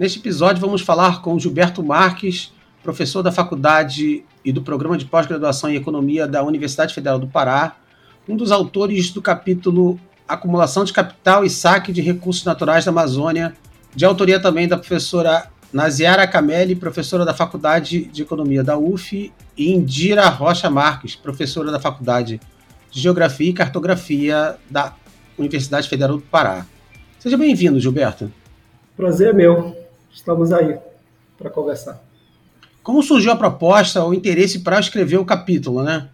Neste episódio, vamos falar com Gilberto Marques, professor da Faculdade e do Programa de Pós-Graduação em Economia da Universidade Federal do Pará, um dos autores do capítulo Acumulação de Capital e Saque de Recursos Naturais da Amazônia, de autoria também da professora Naziara Camelli, professora da Faculdade de Economia da UF, e Indira Rocha Marques, professora da Faculdade de Geografia e Cartografia da Universidade Federal do Pará. Seja bem-vindo, Gilberto. Prazer é meu. Estamos aí para conversar. Como surgiu a proposta, o interesse para escrever o capítulo, né?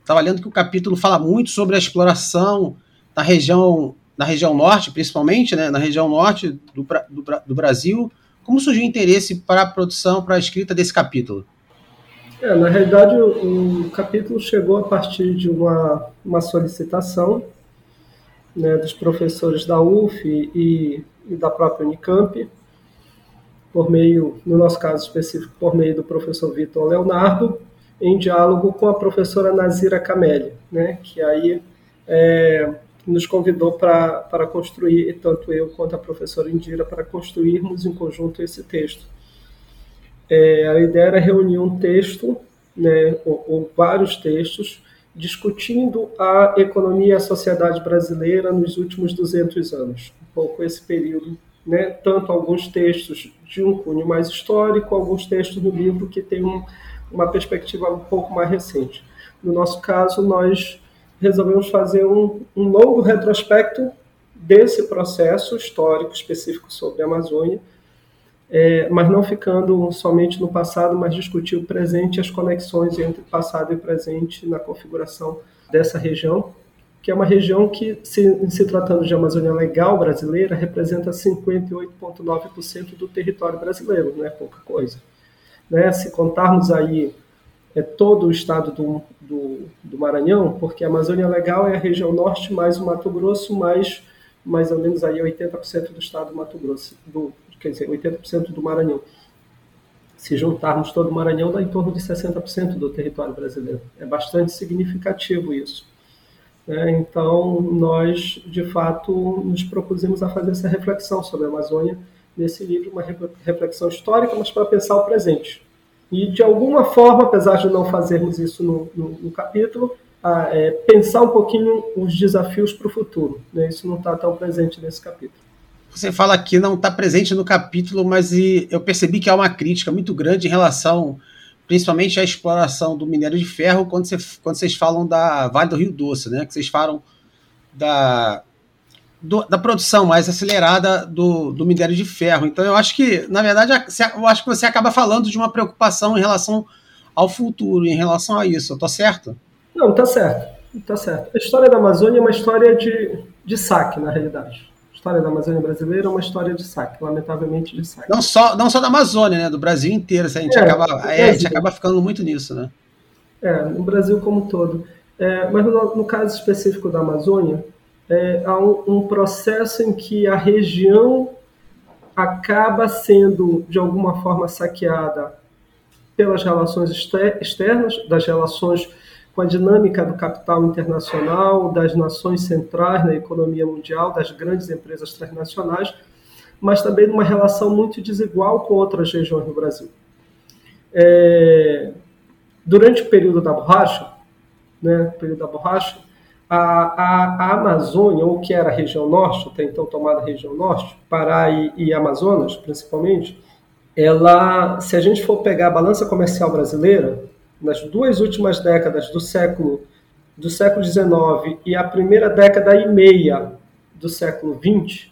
Estava lendo que o capítulo fala muito sobre a exploração da região, na região norte, principalmente, né? Na região norte do, do, do Brasil. Como surgiu o interesse para a produção, para a escrita desse capítulo? É, na realidade, o, o, capítulo chegou a partir de uma, uma solicitação né, dos professores da UF e, e da própria Unicamp, por meio, no nosso caso específico, por meio do professor Vitor Leonardo, em diálogo com a professora Nazira Camelli, né, que aí é, nos convidou para construir, tanto eu quanto a professora Indira, para construirmos em conjunto esse texto. É, a ideia era reunir um texto, né, ou, ou vários textos, discutindo a economia e a sociedade brasileira nos últimos 200 anos, um pouco esse período né, tanto alguns textos de um cunho mais histórico, alguns textos do livro que têm um, uma perspectiva um pouco mais recente. No nosso caso, nós resolvemos fazer um, um longo retrospecto desse processo histórico específico sobre a Amazônia, é, mas não ficando somente no passado, mas discutir o presente e as conexões entre passado e presente na configuração dessa região que é uma região que, se, se tratando de Amazônia Legal brasileira, representa 58,9% do território brasileiro, não é pouca coisa. Né? Se contarmos aí é, todo o estado do, do, do, Maranhão, porque a Amazônia Legal é a região norte mais o Mato Grosso, mais mais ou menos aí 80% do estado do Mato Grosso, do, quer dizer, 80% do Maranhão. Se juntarmos todo o Maranhão, dá em torno de 60% do território brasileiro. É bastante significativo isso. Né? Então, nós, de fato, nos propusemos a fazer essa reflexão sobre a Amazônia nesse livro, uma reflexão histórica, mas para pensar o presente. E, de alguma forma, apesar de não fazermos isso no, no, no capítulo, a, é, pensar um pouquinho os desafios para o futuro. Né? Isso não está tão presente nesse capítulo. Você fala que não está presente no capítulo, mas eu percebi que há uma crítica muito grande em relação principalmente a exploração do minério de ferro, quando, quando vocês falam da Vale do Rio Doce, né? Que vocês falam da, do, da produção mais acelerada do, do minério de ferro. Então, eu acho que, na verdade, eu acho que você acaba falando de uma preocupação em relação ao futuro, em relação a isso. Eu tô certo? Não, tá certo. Tá certo. A história da Amazônia é uma história de, de saque, na realidade história da Amazônia brasileira é uma história de saque, lamentavelmente de saque. Não só, não só da Amazônia, né? Do Brasil inteiro. A gente, é, acaba, é, a gente acaba ficando muito nisso, né? É, no Brasil como um todo. É, mas no, no, caso específico da Amazônia, é, há um, um processo em que a região acaba sendo, de alguma forma, saqueada pelas relações externas, das relações com a dinâmica do capital internacional, das nações centrais na economia mundial, das grandes empresas transnacionais, mas também numa relação muito desigual com outras regiões do Brasil. É, durante o período da borracha, né, período da borracha, a, a, a, Amazônia, ou que era a região norte, até então tomada região norte, Pará e, e Amazonas, principalmente, ela, se a gente for pegar a balança comercial brasileira, nas duas últimas décadas do século do século XIX e a primeira década e meia do século XX,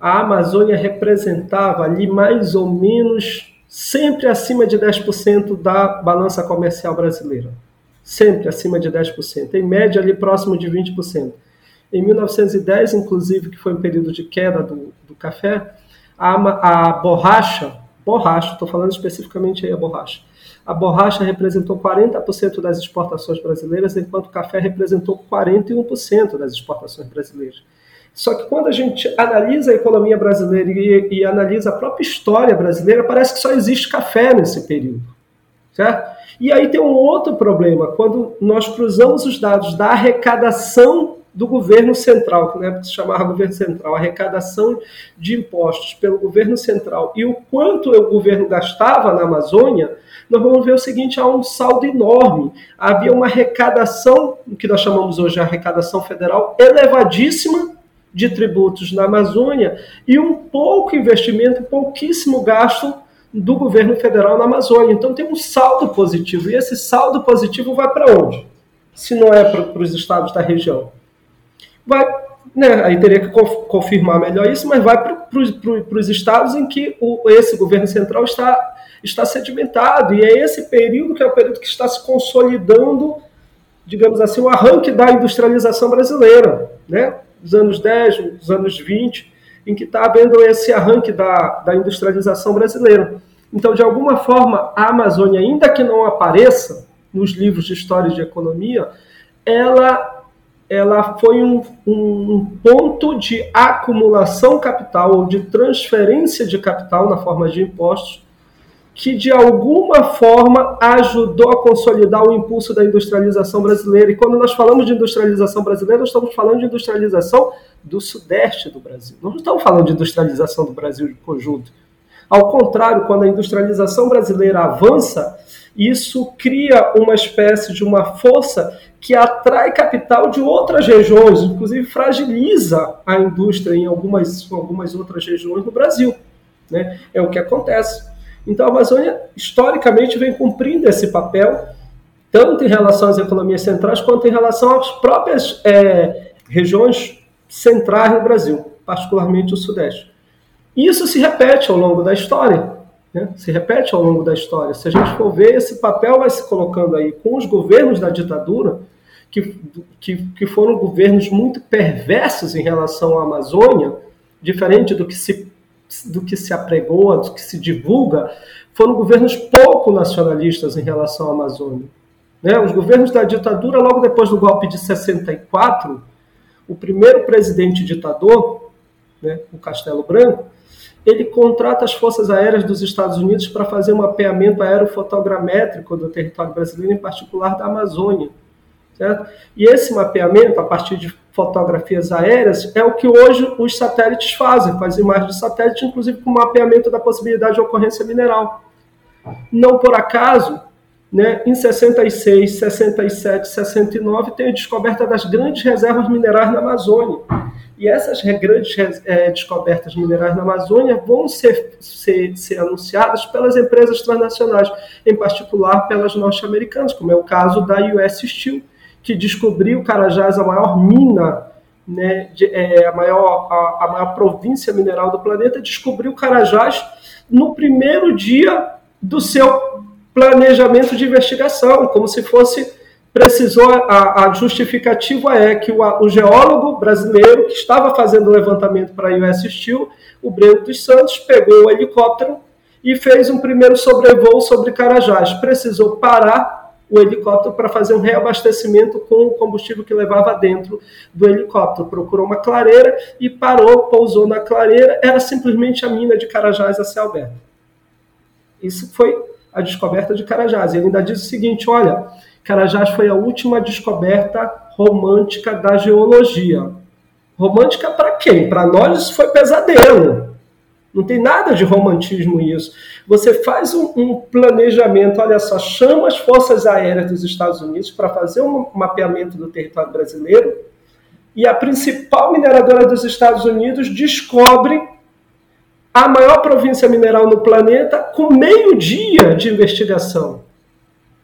a Amazônia representava ali mais ou menos sempre acima de 10% da balança comercial brasileira. Sempre acima de 10%, em média ali próximo de 20%. Em 1910, inclusive, que foi um período de queda do, do café, a, a borracha, borracha, estou falando especificamente aí a borracha, a borracha representou 40% das exportações brasileiras, enquanto o café representou 41% das exportações brasileiras. Só que quando a gente analisa a economia brasileira e, e, analisa a própria história brasileira, parece que só existe café nesse período. Certo? E aí tem um outro problema. Quando nós cruzamos os dados da arrecadação do governo central, que na época se chamava governo central, a arrecadação de impostos pelo governo central e o quanto o governo gastava na Amazônia, nós vamos ver o seguinte: há um saldo enorme. Havia uma arrecadação, o que nós chamamos hoje de arrecadação federal, elevadíssima de tributos na Amazônia e um pouco investimento, pouquíssimo gasto do governo federal na Amazônia. Então tem um saldo positivo. E esse saldo positivo vai para onde? Se não é para os estados da região. Vai, né, aí teria que confirmar melhor isso, mas vai para os estados em que o, esse governo central está, está sedimentado. E é esse período que é o período que está se consolidando, digamos assim, o arranque da industrialização brasileira, né? Dos anos 10, dos anos 20 em que está havendo esse arranque da, da industrialização brasileira. Então, de alguma forma, a Amazônia, ainda que não apareça nos livros de história e de economia, ela, ela foi um, um ponto de acumulação capital ou de transferência de capital na forma de impostos que de alguma forma ajudou a consolidar o impulso da industrialização brasileira. E quando nós falamos de industrialização brasileira, nós estamos falando de industrialização do sudeste do Brasil. Nós não estamos falando de industrialização do Brasil de conjunto. Ao contrário, quando a industrialização brasileira avança, isso cria uma espécie de uma força que atrai capital de outras regiões, inclusive fragiliza a indústria em algumas, algumas outras regiões do Brasil. Né? É o que acontece. Então, a Amazônia, historicamente, vem cumprindo esse papel, tanto em relação às economias centrais, quanto em relação às próprias é, regiões centrais no Brasil, particularmente o Sudeste. Isso se repete ao longo da história. Né? Se repete ao longo da história. Se a gente for ver, esse papel vai se colocando aí com os governos da ditadura, que, que, que foram governos muito perversos em relação à Amazônia, diferente do que se do que se apregoa, do que se divulga, foram governos pouco nacionalistas em relação à Amazônia. Né? Os governos da ditadura, logo depois do golpe de 64, o primeiro presidente ditador, né, o Castelo Branco, ele contrata as forças aéreas dos Estados Unidos para fazer um mapeamento aerofotogramétrico do território brasileiro, em particular da Amazônia. Certo? E esse mapeamento, a partir de fotografias aéreas, é o que hoje os satélites fazem, as imagens de satélite, inclusive com mapeamento da possibilidade de ocorrência mineral. Não por acaso, né, em 66, 67, 69, tem a descoberta das grandes reservas minerais na Amazônia. E essas grandes é, descobertas minerais na Amazônia vão ser, ser, ser anunciadas pelas empresas transnacionais, em particular pelas norte-americanas, como é o caso da US Steel, que descobriu Carajás, a maior mina, né, de, é, a, maior, a, a maior província mineral do planeta, descobriu Carajás no primeiro dia do seu planejamento de investigação, como se fosse precisou a, a justificativa é que o, o, geólogo brasileiro que estava fazendo o levantamento para a US Steel, o Breno dos Santos, pegou o helicóptero e fez um primeiro sobrevoo sobre Carajás. Precisou parar o helicóptero para fazer um reabastecimento com o combustível que levava dentro do helicóptero. Procurou uma clareira e parou, pousou na clareira. Era simplesmente a mina de Carajás a céu aberto. Isso foi a descoberta de Carajás. Ele ainda diz o seguinte: olha, Carajás foi a última descoberta romântica da geologia. Romântica para quem? Para nós isso foi pesadelo. Não tem nada de romantismo isso. Você faz um, um, planejamento, olha só, chama as forças aéreas dos Estados Unidos para fazer um mapeamento do território brasileiro e a principal mineradora dos Estados Unidos descobre a maior província mineral no planeta com meio dia de investigação.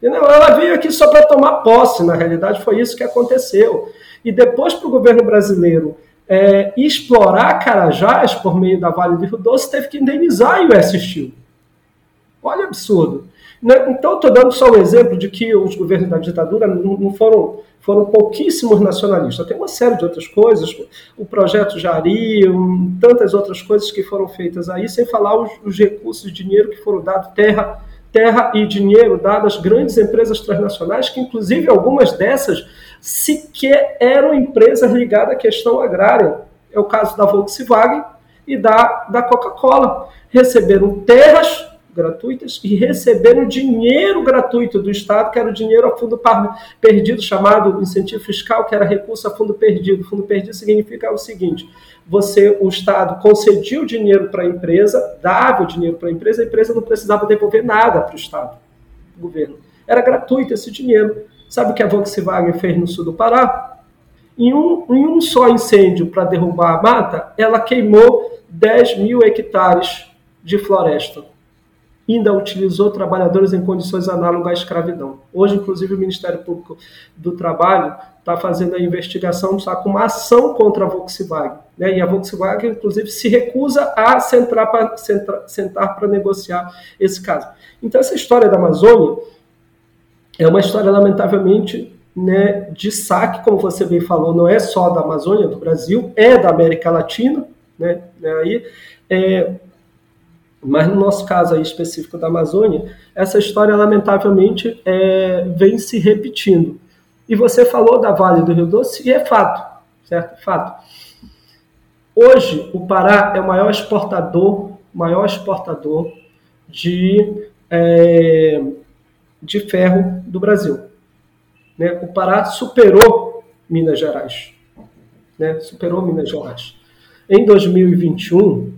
Ela veio aqui só para tomar posse, na realidade foi isso que aconteceu. E depois para o governo brasileiro é, explorar Carajás por meio da Vale do Rio Doce, teve que indenizar US Steel. Olha absurdo. Né? Então, estou dando só um exemplo de que os governos da ditadura não foram, foram pouquíssimos nacionalistas. Tem uma série de outras coisas, o projeto Jari, tantas outras coisas que foram feitas aí, sem falar os, os recursos de dinheiro que foram dados, terra, terra e dinheiro dados às grandes empresas transnacionais, que inclusive algumas dessas sequer eram empresas ligadas à questão agrária. É o caso da Volkswagen e da, da Coca-Cola. Receberam terras gratuitas e receberam dinheiro gratuito do Estado, que era o dinheiro a fundo perdido, chamado incentivo fiscal, que era recurso a fundo perdido. Fundo perdido significa o seguinte: você, o Estado, concedia o dinheiro para a empresa, dava o dinheiro para a empresa, a empresa não precisava devolver nada para o Estado, o governo. Era gratuito esse dinheiro. Sabe o que a Volkswagen fez no sul do Pará? Em um, em um só incêndio para derrubar a mata, ela queimou 10 mil hectares de floresta. Ainda utilizou trabalhadores em condições análogas à escravidão. Hoje, inclusive, o Ministério Público do Trabalho está fazendo a investigação, está com uma ação contra a Volkswagen. Né? E a Volkswagen, inclusive, se recusa a sentar para negociar esse caso. Então, essa história da Amazônia é uma história, lamentavelmente, né, de saque, como você bem falou, não é só da Amazônia, do Brasil, é da América Latina, né aí, é, mas no nosso caso aí específico da Amazônia, essa história, lamentavelmente, é, vem se repetindo. E você falou da Vale do Rio Doce, e é fato, certo? Fato. Hoje, o Pará é o maior exportador, maior exportador de, é, de ferro do Brasil. Né? O Pará superou Minas Gerais. Né? Superou Minas Gerais. Em 2021,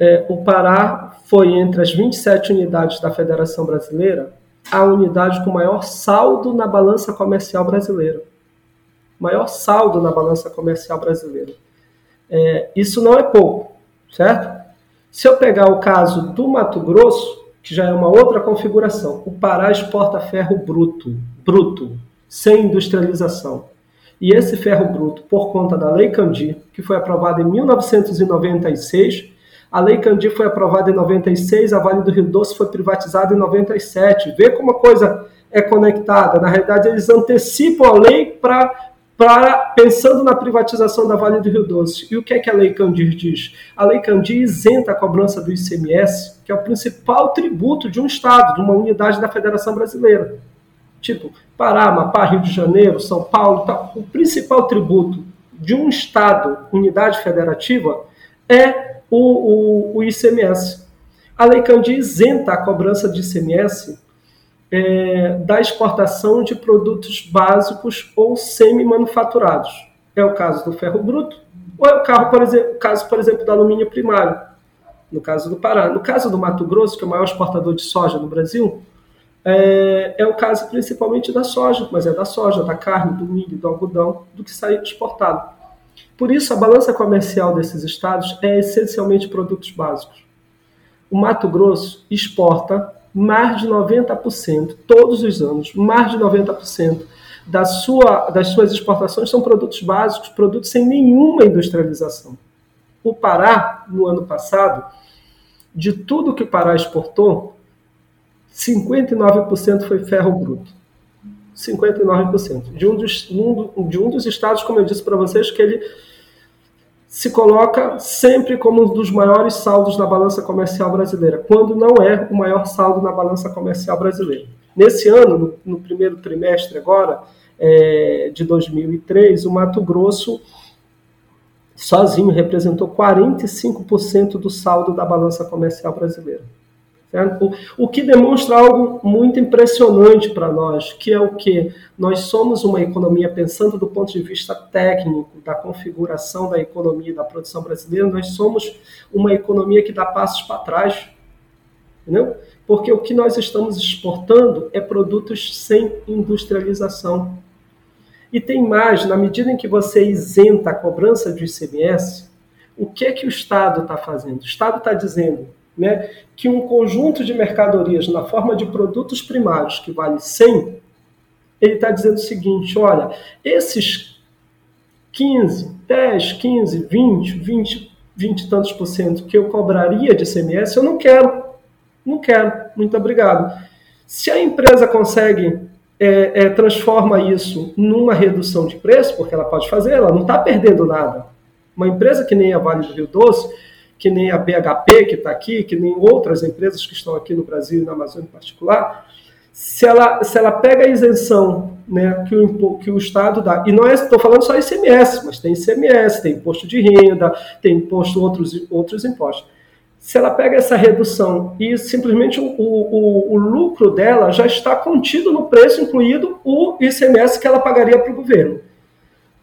é, o Pará foi entre as 27 unidades da Federação Brasileira a unidade com maior saldo na balança comercial brasileira. Maior saldo na balança comercial brasileira. É, isso não é pouco, certo? Se eu pegar o caso do Mato Grosso, que já é uma outra configuração, o Pará exporta ferro bruto, bruto, sem industrialização. E esse ferro bruto, por conta da Lei Candir, que foi aprovada em 1996, a Lei Candir foi aprovada em 96, a Vale do Rio Doce foi privatizada em 97. Vê como a coisa é conectada. Na realidade, eles antecipam a lei para para pensando na privatização da Vale do Rio Doce. E o que é que a Lei Candir diz? A Lei Candir isenta a cobrança do ICMS, que é o principal tributo de um Estado, de uma unidade da Federação Brasileira. Tipo, Pará, Amapá, Rio de Janeiro, São Paulo, tá. o principal tributo de um Estado, unidade federativa, é o, o, o ICMS. A Lei Candir isenta a cobrança de ICMS é, da exportação de produtos básicos ou semi-manufaturados. É o caso do ferro bruto, ou é o caso, por exemplo, caso, por exemplo, do alumínio primário, no caso do Pará. No caso do Mato Grosso, que é o maior exportador de soja no Brasil, é, é, o caso principalmente da soja, mas é da soja, da carne, do milho, do algodão, do que sai exportado. Por isso, a balança comercial desses estados é essencialmente produtos básicos. O Mato Grosso exporta mais de 90%, todos os anos, mais de 90% da sua, das suas exportações são produtos básicos, produtos sem nenhuma industrialização. O Pará, no ano passado, de tudo que o Pará exportou, 59% foi ferro bruto. 59%. De um dos, de um dos estados, como eu disse para vocês, que ele se coloca sempre como um dos maiores saldos na balança comercial brasileira, quando não é o maior saldo na balança comercial brasileira. Nesse ano, no, no primeiro trimestre agora, é, de 2003, o Mato Grosso sozinho representou 45% do saldo da balança comercial brasileira. Certo? O que demonstra algo muito impressionante para nós, que é o que nós somos uma economia pensando do ponto de vista técnico da configuração da economia da produção brasileira, nós somos uma economia que dá passos para trás, entendeu? Porque o que nós estamos exportando é produtos sem industrialização. E tem mais, na medida em que você isenta a cobrança de ICMS, o que é que o Estado está fazendo? O Estado está dizendo, né, que um conjunto de mercadorias na forma de produtos primários que vale 100, ele está dizendo o seguinte: olha, esses 15, 10, 15, 20, 20, 20 e tantos por cento que eu cobraria de CMS, eu não quero. Não quero. Muito obrigado. Se a empresa consegue é, é, transforma isso numa redução de preço, porque ela pode fazer, ela não está perdendo nada. Uma empresa que nem a Vale do Rio Doce, que nem a BHP que está aqui, que nem outras empresas que estão aqui no Brasil e na Amazônia em particular, se ela, se ela pega a isenção né, que, o, que o Estado dá, e não é, estou falando só ICMS, mas tem ICMS, tem imposto de renda, tem imposto outros, outros impostos. se ela pega essa redução e simplesmente o, o, o, lucro dela já está contido no preço, incluído o ICMS que ela pagaria para o governo.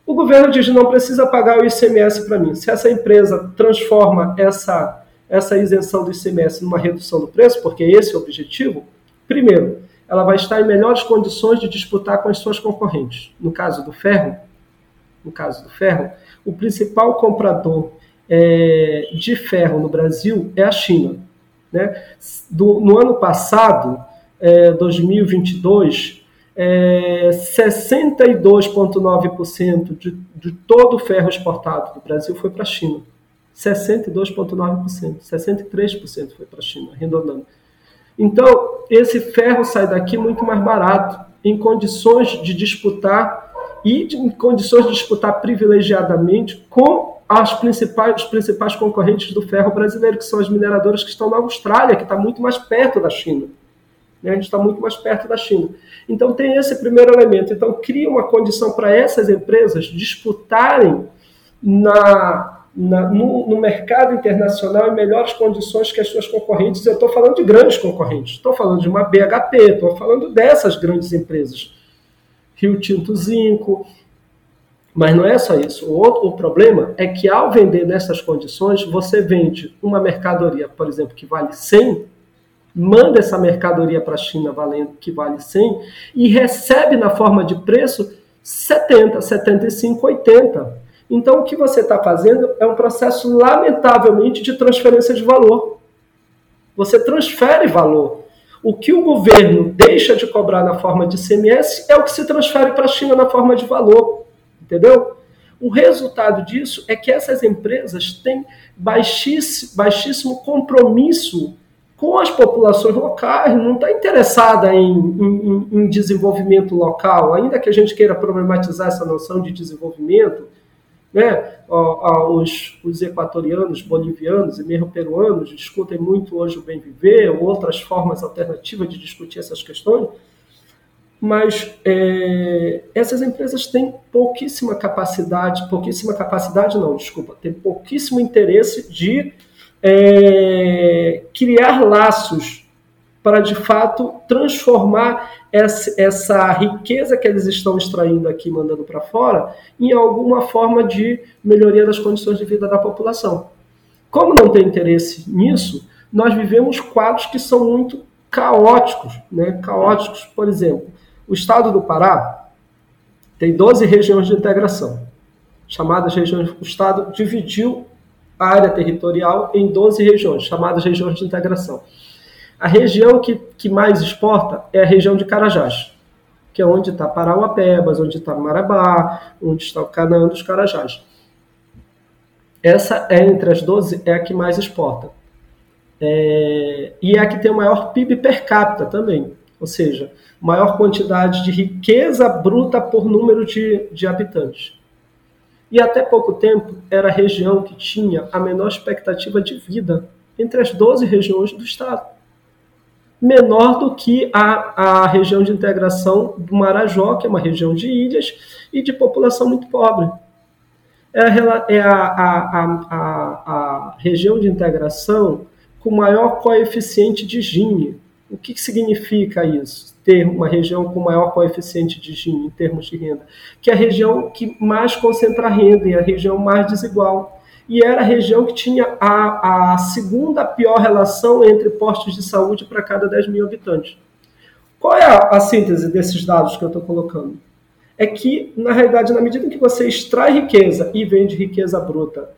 O governo diz: não precisa pagar o ICMS para mim. Se essa empresa transforma essa, essa isenção do ICMS numa redução do preço, porque esse é o objetivo, primeiro, ela vai estar em melhores condições de disputar com as suas concorrentes. No caso do ferro, no caso do ferro, o principal comprador é, de ferro no Brasil é a China. Né? Do, no ano passado, é, 2022, é, 62,9% de, de todo o ferro exportado do Brasil foi para a China. 62,9%, 63% foi para a China, arredondando. Então, esse ferro sai daqui muito mais barato, em condições de disputar e de, em condições de disputar privilegiadamente com as principais, os principais concorrentes do ferro brasileiro, que são as mineradoras que estão na Austrália, que está muito mais perto da China. Né? A gente está muito mais perto da China. Então tem esse primeiro elemento. Então cria uma condição para essas empresas disputarem na, na no, no, mercado internacional em melhores condições que as suas concorrentes. Eu estou falando de grandes concorrentes. Estou falando de uma BHP, estou falando dessas grandes empresas. Rio Tinto Zinco, mas não é só isso. O, outro, o problema é que ao vender nessas condições, você vende uma mercadoria, por exemplo, que vale 100, manda essa mercadoria para a China valendo que vale 100 e recebe na forma de preço 70, 75, 80. Então o que você está fazendo é um processo lamentavelmente de transferência de valor. Você transfere valor. O que o governo deixa de cobrar na forma de CMS é o que se transfere para a China na forma de valor. Entendeu? O resultado disso é que essas empresas têm baixíssimo, baixíssimo compromisso com as populações locais, não está interessada em, em, em, desenvolvimento local, ainda que a gente queira problematizar essa noção de desenvolvimento, né? Os, os equatorianos, bolivianos e mesmo peruanos discutem muito hoje o bem viver, ou outras formas alternativas de discutir essas questões, mas é, essas empresas têm pouquíssima capacidade, pouquíssima capacidade não, desculpa, tem pouquíssimo interesse de é, criar laços para de fato transformar essa, essa, riqueza que eles estão extraindo aqui, mandando para fora, em alguma forma de melhoria das condições de vida da população. Como não tem interesse nisso, nós vivemos quadros que são muito caóticos, né? Caóticos, por exemplo, o estado do Pará tem 12 regiões de integração, chamadas regiões. O estado dividiu área territorial em 12 regiões, chamadas regiões de integração. A região que, que mais exporta é a região de Carajás, que é onde está Parauapebas, onde está Marabá, onde está o Canaã dos Carajás. Essa é entre as 12 é a que mais exporta. É, e é a que tem o maior PIB per capita também. Ou seja, maior quantidade de riqueza bruta por número de, de habitantes. E até pouco tempo era a região que tinha a menor expectativa de vida entre as 12 regiões do estado. Menor do que a, a região de integração do Marajó, que é uma região de ilhas e de população muito pobre. É a, é a, a, a, região de integração com maior coeficiente de Gini. O que, que significa isso? Ter uma região com maior coeficiente de Gini em termos de renda, que é a região que mais concentra renda e a região mais desigual. E era a região que tinha a, a segunda pior relação entre postos de saúde para cada 10 mil habitantes. Qual é a, a síntese desses dados que eu estou colocando? É que, na realidade, na medida em que você extrai riqueza e vende riqueza bruta,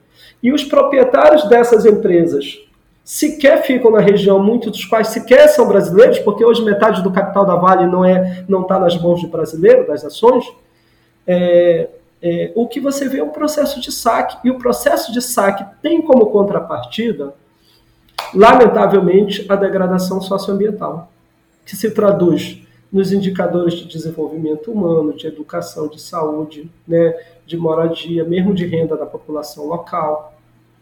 e os proprietários dessas empresas sequer ficam na região, muitos dos quais sequer são brasileiros, porque hoje metade do capital da Vale não é não está nas mãos de brasileiro, das ações. É, é, o que você vê é um processo de saque, e o processo de saque tem como contrapartida, lamentavelmente, a degradação socioambiental, que se traduz nos indicadores de desenvolvimento humano, de educação, de saúde, né, de moradia, mesmo de renda da população local,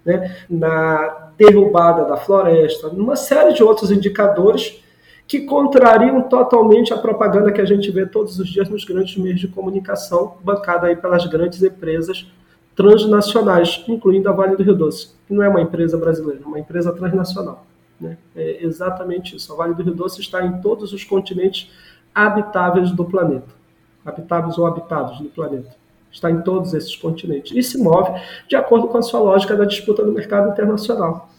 né, na derrubada da floresta, numa série de outros indicadores que contrariam totalmente a propaganda que a gente vê todos os dias nos grandes meios de comunicação, bancada aí pelas grandes empresas transnacionais, incluindo a Vale do Rio Doce, que não é uma empresa brasileira, é uma empresa transnacional. Né? É exatamente isso. A Vale do Rio Doce está em todos os continentes habitáveis do planeta. Habitáveis ou habitados do planeta. Está em todos esses continentes. E se move de acordo com a sua lógica da disputa no mercado internacional.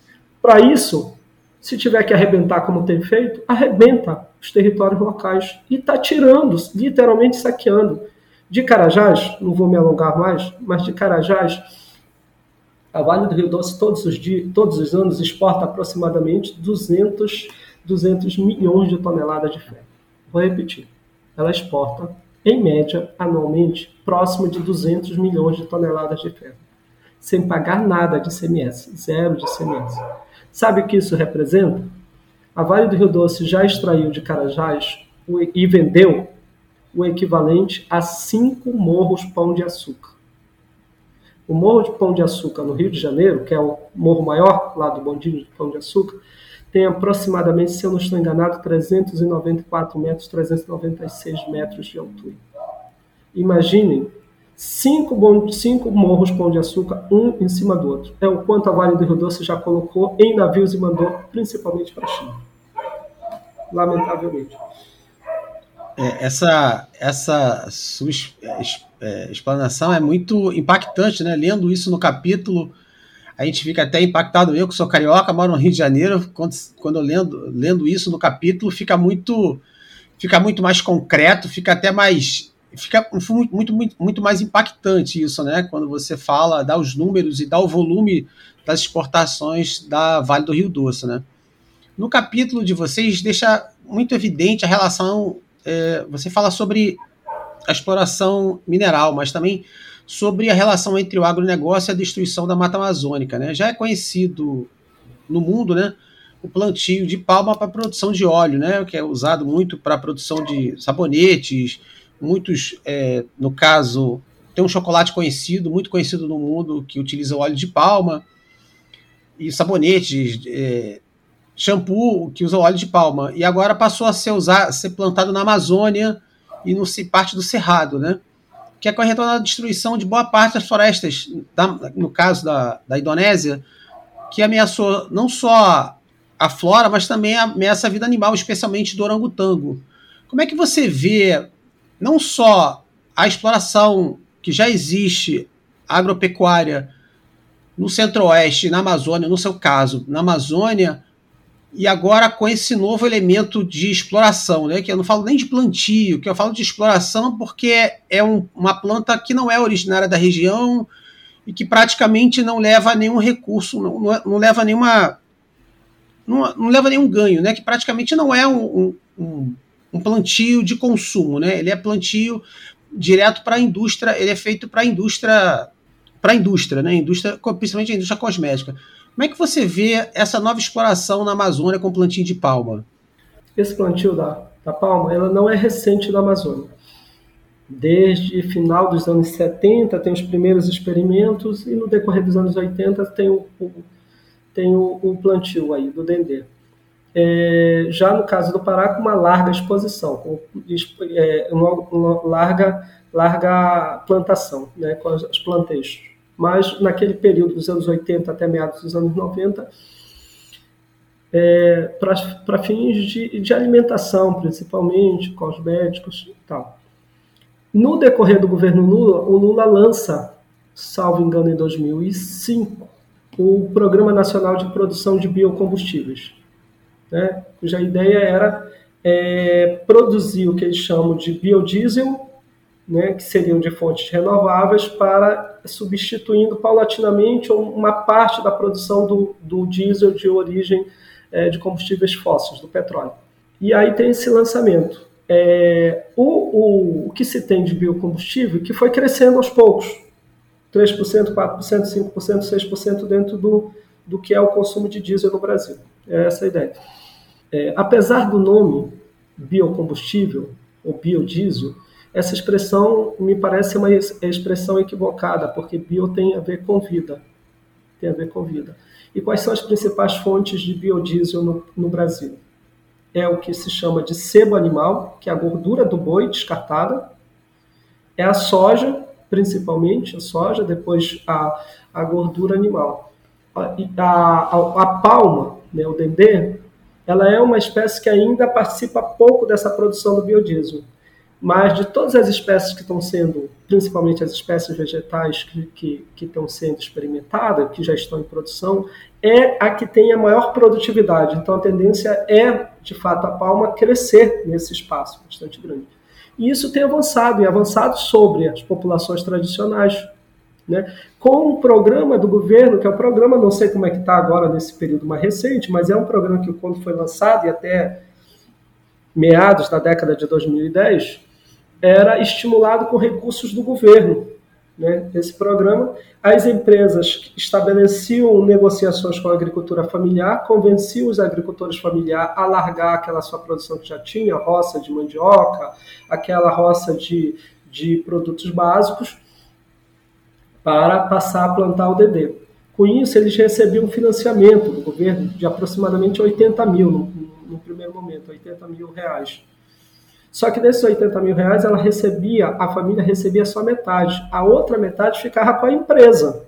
Para isso, se tiver que arrebentar como tem feito, arrebenta os territórios locais. E está tirando, literalmente saqueando. De Carajás, não vou me alongar mais, mas de Carajás, a Vale do Rio Doce todos os, dias, todos os anos exporta aproximadamente 200, 200 milhões de toneladas de ferro. Vou repetir. Ela exporta, em média, anualmente, próximo de 200 milhões de toneladas de ferro. Sem pagar nada de CMS, zero de CMS. Sabe o que isso representa? A Vale do Rio Doce já extraiu de Carajás e vendeu o equivalente a cinco morros pão de açúcar. O Morro de Pão de Açúcar, no Rio de Janeiro, que é o morro maior lá do Bondinho de Pão de Açúcar, tem aproximadamente, se eu não estou enganado, 394 metros, 396 metros de altura. Imaginem cinco, cinco morros Pão de Açúcar, um em cima do outro. É o quanto a Vale do Rio Doce já colocou em navios e mandou, principalmente para a China. Lamentavelmente. É, essa, essa sua é, explanação é muito impactante, né? Lendo isso no capítulo, a gente fica até impactado. Eu, que sou carioca, moro no Rio de Janeiro, quando, quando eu lendo, lendo isso no capítulo, fica muito, fica muito mais concreto, fica até mais. Fica muito, muito, muito mais impactante isso, né? Quando você fala, dá os números e dá o volume das exportações da Vale do Rio Doce, né? No capítulo de vocês, deixa muito evidente a relação. É, você fala sobre a exploração mineral, mas também sobre a relação entre o agronegócio e a destruição da mata amazônica. Né? Já é conhecido no mundo né, o plantio de palma para produção de óleo, né, que é usado muito para a produção de sabonetes, muitos, é, no caso, tem um chocolate conhecido, muito conhecido no mundo, que utiliza óleo de palma, e sabonetes, é, shampoo que usa óleo de palma. E agora passou a ser, usar, ser plantado na Amazônia, e no parte do Cerrado, né? Que é com a destruição de boa parte das florestas, da, no caso da, da Indonésia, que ameaçou não só a flora, mas também ameaça a vida animal, especialmente do orangotango. Como é que você vê não só a exploração que já existe agropecuária no centro-oeste, na Amazônia, no seu caso, na Amazônia, e agora com esse novo elemento de exploração, né? Que eu não falo nem de plantio, que eu falo de exploração porque é um, uma planta que não é originária da região e que praticamente não leva nenhum recurso, não, não, leva nenhuma. Não, não, leva nenhum ganho, né? Que praticamente não é um, um, um plantio de consumo, né? Ele é plantio direto para a indústria, ele é feito para a indústria, para a indústria, né? Indústria, principalmente a indústria cosmética. Como é que você vê essa nova exploração na Amazônia com plantio de palma? Esse plantio da, da palma ela não é recente na Amazônia. Desde final dos anos 70 tem os primeiros experimentos e no decorrer dos anos 80 tem o, o tem o, o, plantio aí do dendê. É, já no caso do Pará, com uma larga exposição, com é, uma, uma, larga, larga plantação, né, com os planteixos mas naquele período dos anos 80 até meados dos anos 90, é, para fins de, de, alimentação, principalmente, cosméticos e tal. No decorrer do governo Lula, o Lula lança, salvo engano, em 2005, o Programa Nacional de Produção de Biocombustíveis, né, cuja ideia era é, produzir o que eles chamam de biodiesel né, que seriam de fontes renováveis, para substituindo paulatinamente uma parte da produção do, do diesel de origem é, de combustíveis fósseis, do petróleo. E aí tem esse lançamento. É, o, o, o que se tem de biocombustível, que foi crescendo aos poucos, 3%, 4%, 5%, 6% dentro do, do que é o consumo de diesel no Brasil. É essa a ideia. É, apesar do nome biocombustível, ou biodiesel, essa expressão me parece uma expressão equivocada, porque bio tem a ver com vida. Tem a ver com vida. E quais são as principais fontes de biodiesel no, no Brasil? É o que se chama de sebo animal, que é a gordura do boi descartada, é a soja, principalmente a soja, depois a, a gordura animal. A, a, a palma, né, o dendê, ela é uma espécie que ainda participa pouco dessa produção do biodiesel. Mas de todas as espécies que estão sendo, principalmente as espécies vegetais que, que, que estão sendo experimentadas, que já estão em produção, é a que tem a maior produtividade. Então a tendência é, de fato, a palma crescer nesse espaço bastante grande. E isso tem avançado, e avançado sobre as populações tradicionais. Né? Com um programa do governo, que é um programa, não sei como é que está agora nesse período mais recente, mas é um programa que quando foi lançado e até meados da década de 2010, era estimulado com recursos do governo. Né? Esse programa, as empresas estabeleciam negociações com a agricultura familiar, convenciam os agricultores familiares a largar aquela sua produção que já tinha, roça de mandioca, aquela roça de, de produtos básicos, para passar a plantar o DD. Com isso, eles recebiam financiamento do governo de aproximadamente 80 mil no, no primeiro momento, 80 mil reais. Só que desses 80 mil reais, ela recebia, a família recebia só metade. A outra metade ficava com a empresa.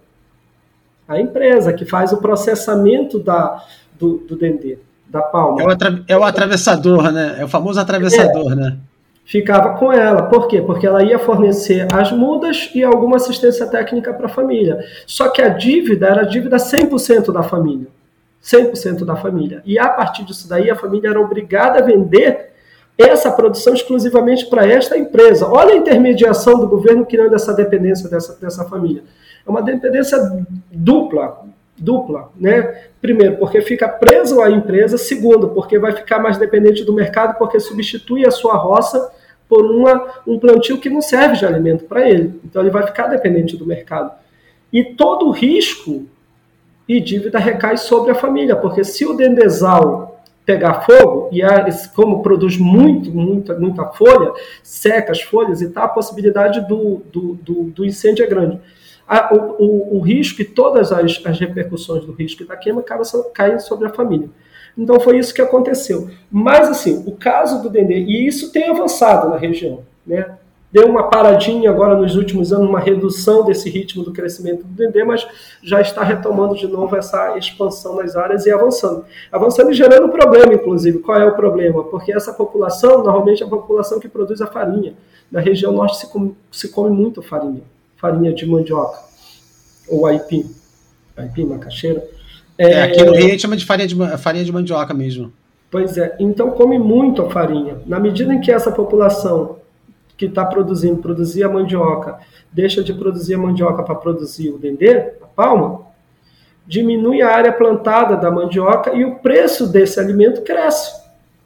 A empresa que faz o processamento da, do, do dendê, da palma. É o, atra, é o atravessador, né? É o famoso atravessador, é, né? Ficava com ela. Por quê? Porque ela ia fornecer as mudas e alguma assistência técnica para a família. Só que a dívida era a dívida 100% da família. 100% da família. E a partir disso daí, a família era obrigada a vender essa produção exclusivamente para esta empresa. Olha a intermediação do governo criando essa dependência dessa, dessa família. É uma dependência dupla, dupla, né? Primeiro, porque fica preso à empresa. Segundo, porque vai ficar mais dependente do mercado, porque substitui a sua roça por uma, um plantio que não serve de alimento para ele. Então ele vai ficar dependente do mercado. E todo o risco e dívida recai sobre a família, porque se o dendezal pegar fogo, e como produz muito, muita, muita folha, seca as folhas e tal, a possibilidade do, do, do, do incêndio é grande. A, o, o, o, risco e todas as, as repercussões do risco da queima caem sobre a família. Então foi isso que aconteceu. Mas assim, o caso do Dendê, e isso tem avançado na região, né? Deu uma paradinha agora nos últimos anos, uma redução desse ritmo do crescimento do Dendê, mas já está retomando de novo essa expansão nas áreas e avançando. Avançando e gerando problema, inclusive. Qual é o problema? Porque essa população, normalmente, é a população que produz a farinha. Na região norte se come, se come muito farinha, farinha de mandioca, ou aipim, aipim, macaxeira. É, é, aqui no Rio a gente chama de farinha de, farinha de mandioca mesmo. Pois é, então come muito a farinha. Na medida em que essa população que está produzindo, produzir a mandioca, deixa de produzir a mandioca para produzir o dendê, a palma, diminui a área plantada da mandioca e o preço desse alimento cresce,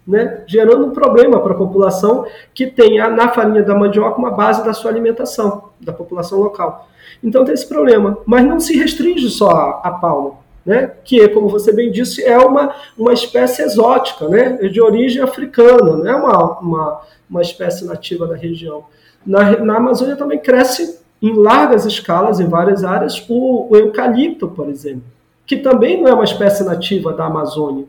né? gerando um problema para a população que tem na farinha da mandioca uma base da sua alimentação, da população local. Então tem esse problema, mas não se restringe só a palma né? que, como você bem disse, é uma, uma espécie exótica, né? É de origem africana, não é uma, uma, uma espécie nativa da região. Na, na Amazônia também cresce em largas escalas, em várias áreas, o, o eucalipto, por exemplo, que também não é uma espécie nativa da Amazônia.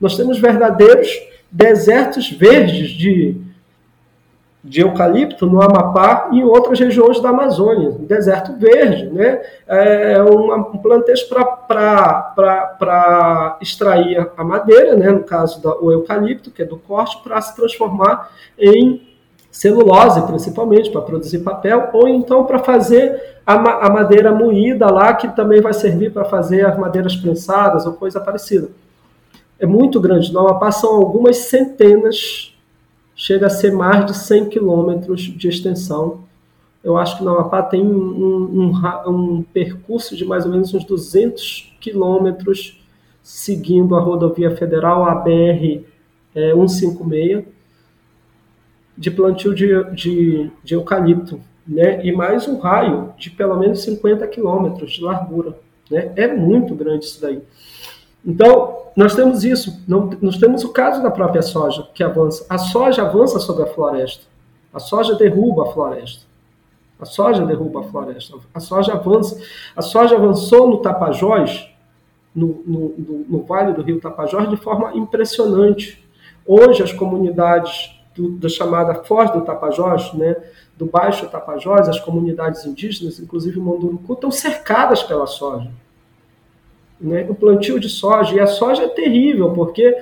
Nós temos verdadeiros desertos verdes de de eucalipto no Amapá e em outras regiões da Amazônia, deserto verde, né? É uma, um plantejo para extrair a madeira, né? no caso do eucalipto, que é do corte, para se transformar em celulose, principalmente, para produzir papel, ou então para fazer a, a madeira moída lá, que também vai servir para fazer as madeiras prensadas ou coisa parecida. É muito grande. No Amapá são algumas centenas chega a ser mais de 100 quilômetros de extensão. Eu acho que no Amapá tem um, um, um percurso de mais ou menos uns 200 quilômetros seguindo a rodovia federal, a BR é, 156, de plantio de, de, de eucalipto, né? e mais um raio de pelo menos 50 quilômetros de largura. Né? É muito grande isso daí. Então, nós temos isso. Não, nós temos o caso da própria soja, que avança. A soja avança sobre a floresta. A soja derruba a floresta. A soja derruba a floresta. A soja avança. A soja avançou no Tapajós, no, no, no, no Vale do Rio Tapajós, de forma impressionante. Hoje, as comunidades do, da chamada Foz do Tapajós, né, do Baixo Tapajós, as comunidades indígenas, inclusive Munduruku, estão cercadas pela soja. Né? O plantio de soja, e a soja é terrível, porque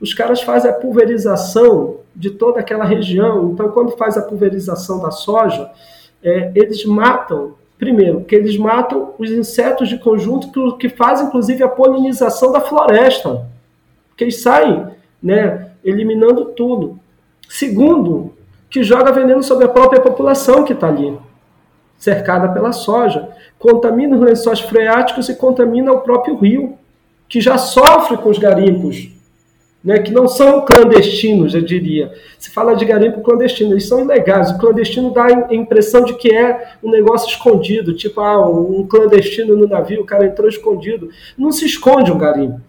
os caras fazem a pulverização de toda aquela região. Então, quando faz a pulverização da soja, é, eles matam, primeiro, que eles matam os insetos de conjunto que, que fazem, inclusive, a polinização da floresta. Que eles saem né, eliminando tudo. Segundo, que joga veneno sobre a própria população que está ali, cercada pela soja. Contamina os lençóis freáticos e contamina o próprio rio, que já sofre com os garimpos, né, que não são clandestinos, eu diria. Se fala de garimpo clandestino, eles são ilegais. O clandestino dá a impressão de que é um negócio escondido, tipo, ah, um clandestino no navio, o cara entrou escondido. Não se esconde um garimpo.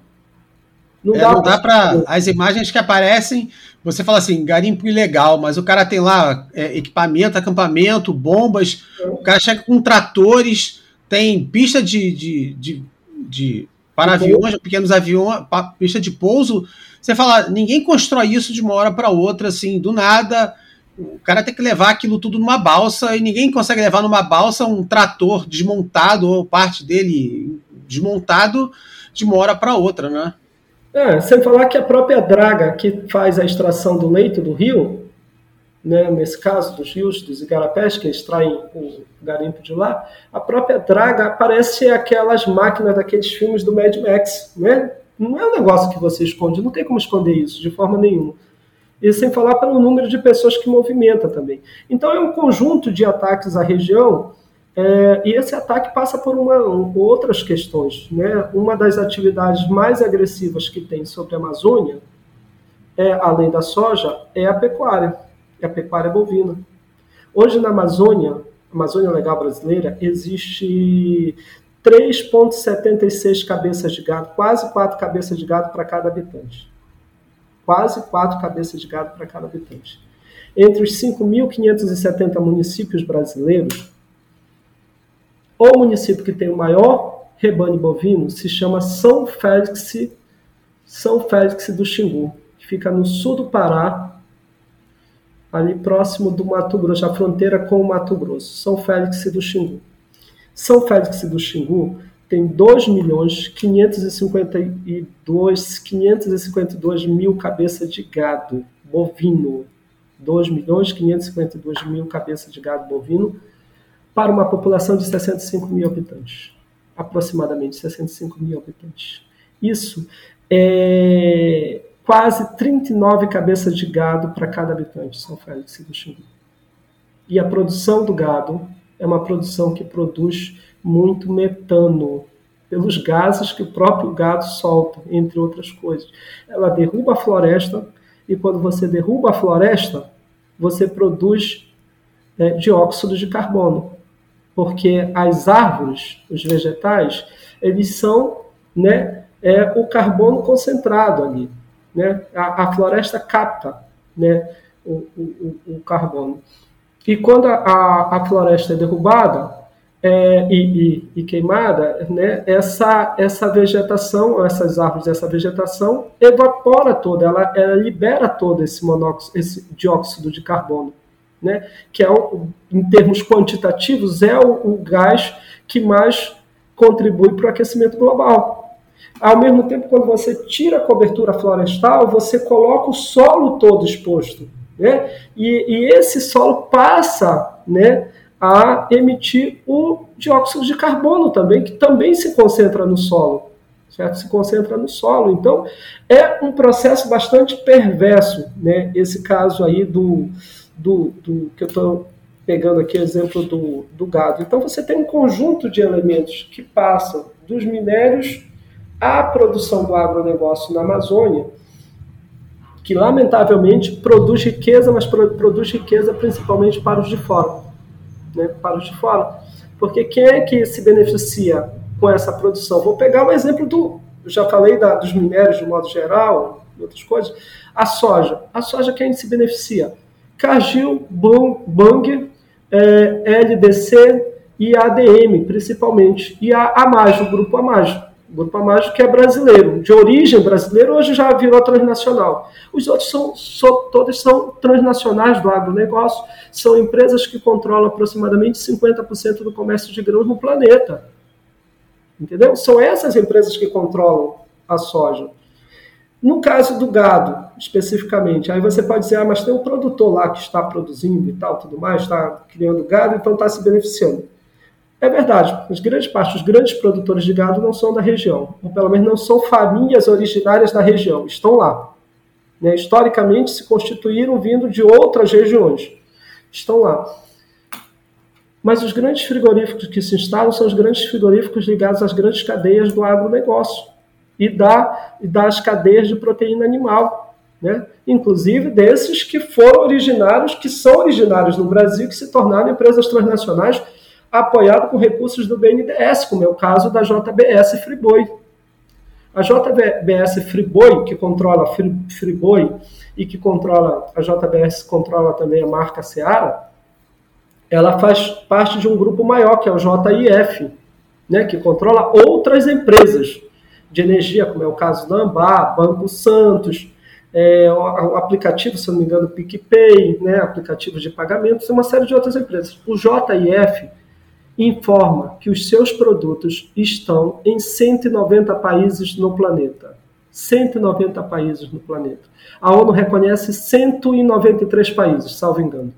Não, é, dá, não dá para as imagens que aparecem. Você fala assim, garimpo ilegal, mas o cara tem lá é, equipamento, acampamento, bombas. É. O cara chega com tratores, tem pista de, de, de, de para aviões, pequenos aviões, pista de pouso. Você fala, ninguém constrói isso de uma hora para outra, assim, do nada. O cara tem que levar aquilo tudo numa balsa e ninguém consegue levar numa balsa um trator desmontado ou parte dele desmontado de uma hora para outra, né? É, sem falar que a própria draga que faz a extração do leito do rio, né, nesse caso dos rios, dos igarapés, que extraem o garimpo de lá, a própria draga parece aquelas máquinas daqueles filmes do Mad Max, né? Não é um negócio que você esconde, não tem como esconder isso de forma nenhuma. E sem falar pelo número de pessoas que movimenta também. Então é um conjunto de ataques à região é, e esse ataque passa por uma, outras questões. Né? Uma das atividades mais agressivas que tem sobre a Amazônia, é, além da soja, é a pecuária, é a pecuária bovina. Hoje na Amazônia, Amazônia Legal Brasileira, existe 3,76 cabeças de gado, quase quatro cabeças de gado para cada habitante. Quase quatro cabeças de gado para cada habitante. Entre os 5.570 municípios brasileiros, o município que tem o maior rebanho bovino se chama São Félix, São Félix do Xingu, que fica no sul do Pará, ali próximo do Mato Grosso, a fronteira com o Mato Grosso, São Félix do Xingu. São Félix do Xingu tem 2 milhões 552, 552 mil cabeças de gado bovino. 2 milhões 552 mil cabeças de gado bovino para uma população de 65 mil habitantes, aproximadamente 65 mil habitantes. Isso é quase 39 cabeças de gado para cada habitante, São Félix do Xingu. E a produção do gado é uma produção que produz muito metano, pelos gases que o próprio gado solta, entre outras coisas. Ela derruba a floresta, e quando você derruba a floresta, você produz é, dióxido de carbono porque as árvores, os vegetais, eles são né, é, o carbono concentrado ali. Né? A, a floresta capta né, o, o, o, carbono. E quando a, a floresta é derrubada é, e, e, e, queimada, né, essa, essa vegetação, essas árvores, essa vegetação evapora toda, ela, ela libera todo esse, monóxido, esse dióxido de carbono né, que é, em termos quantitativos, é o, o gás que mais contribui para o aquecimento global. Ao mesmo tempo, quando você tira a cobertura florestal, você coloca o solo todo exposto. Né? E, e esse solo passa né, a emitir o dióxido de carbono também, que também se concentra no solo. Certo? Se concentra no solo. Então, é um processo bastante perverso, né? esse caso aí do, do, do que eu estou pegando aqui exemplo do, do gado. Então você tem um conjunto de elementos que passam dos minérios à produção do agronegócio na Amazônia, que lamentavelmente produz riqueza, mas produz riqueza principalmente para os de fora. Né? Para os de fora. Porque quem é que se beneficia com essa produção? Vou pegar o exemplo do. Já falei da, dos minérios de modo geral, outras coisas. A soja. A soja quem se beneficia? Cargill, Bang, é, LDC e ADM, principalmente, e a Amage, o grupo Amage. O Grupo Amagem que é brasileiro, de origem brasileira, hoje já virou transnacional. Os outros são, são todos são transnacionais do agronegócio, são empresas que controlam aproximadamente 50% do comércio de grãos no planeta. Entendeu? São essas empresas que controlam a soja. No caso do gado, especificamente, aí você pode dizer, ah, mas tem um produtor lá que está produzindo e tal, tudo mais, está criando gado, então está se beneficiando. É verdade, as grandes partes, os grandes produtores de gado não são da região, ou pelo menos não são famílias originárias da região, estão lá. Né? Historicamente se constituíram vindo de outras regiões, estão lá. Mas os grandes frigoríficos que se instalam são os grandes frigoríficos ligados às grandes cadeias do agronegócio e, da, e das cadeias de proteína animal. Né? Inclusive desses que foram originários, que são originários no Brasil, que se tornaram empresas transnacionais apoiado com recursos do BNDES, como é o caso da JBS Friboi. A JBS Friboi, que controla Friboi e que controla, a JBS controla também a marca Seara, ela faz parte de um grupo maior, que é o JIF, né, que controla outras empresas de energia, como é o caso da Ambá, Banco Santos, é, o, aplicativo, se não me engano, PicPay, né, aplicativos de pagamentos, e uma série de outras empresas. O JIF informa que os seus produtos estão em 190 países no planeta. 190 países no planeta. A ONU reconhece 193 países, salvo engano.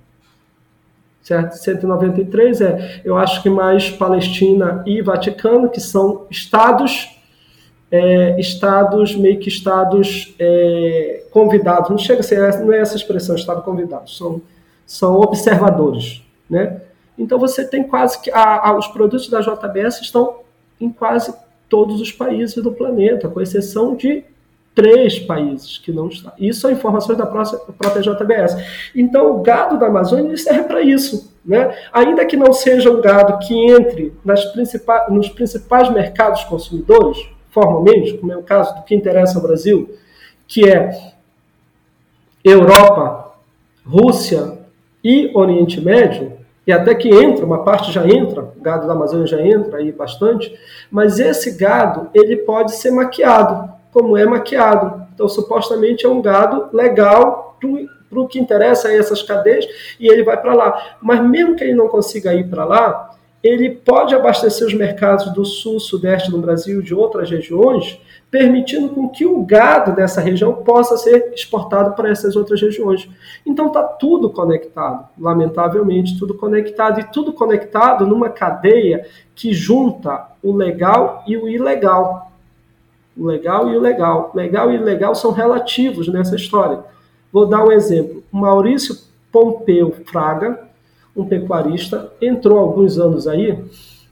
Certo? 193 é, eu acho que mais Palestina e Vaticano, que são estados, é, estados, meio que estados é, convidados. Não chega a ser, não é essa expressão, estado convidado, são, são observadores, né? Então você tem quase que a, a, os produtos da JBS estão em quase todos os países do planeta, com exceção de três países que não estão. Isso são informações da própria, própria JBS. Então o gado da Amazônia serve para isso. Né? Ainda que não seja um gado que entre nas principais, nos principais mercados consumidores, formalmente, como é o caso do que interessa ao Brasil, que é Europa, Rússia e Oriente Médio, e até que entra, uma parte já entra, o gado da Amazônia já entra aí bastante, mas esse gado ele pode ser maquiado, como é maquiado. Então, supostamente é um gado legal para o que interessa a essas cadeias e ele vai para lá. Mas mesmo que ele não consiga ir para lá, ele pode abastecer os mercados do sul, sudeste do Brasil, de outras regiões, permitindo com que o gado dessa região possa ser exportado para essas outras regiões. Então está tudo conectado, lamentavelmente, tudo conectado, e tudo conectado numa cadeia que junta o legal e o ilegal. O legal e o legal. Legal e ilegal são relativos nessa história. Vou dar um exemplo. Maurício Pompeu Fraga, um pecuarista, entrou há alguns anos aí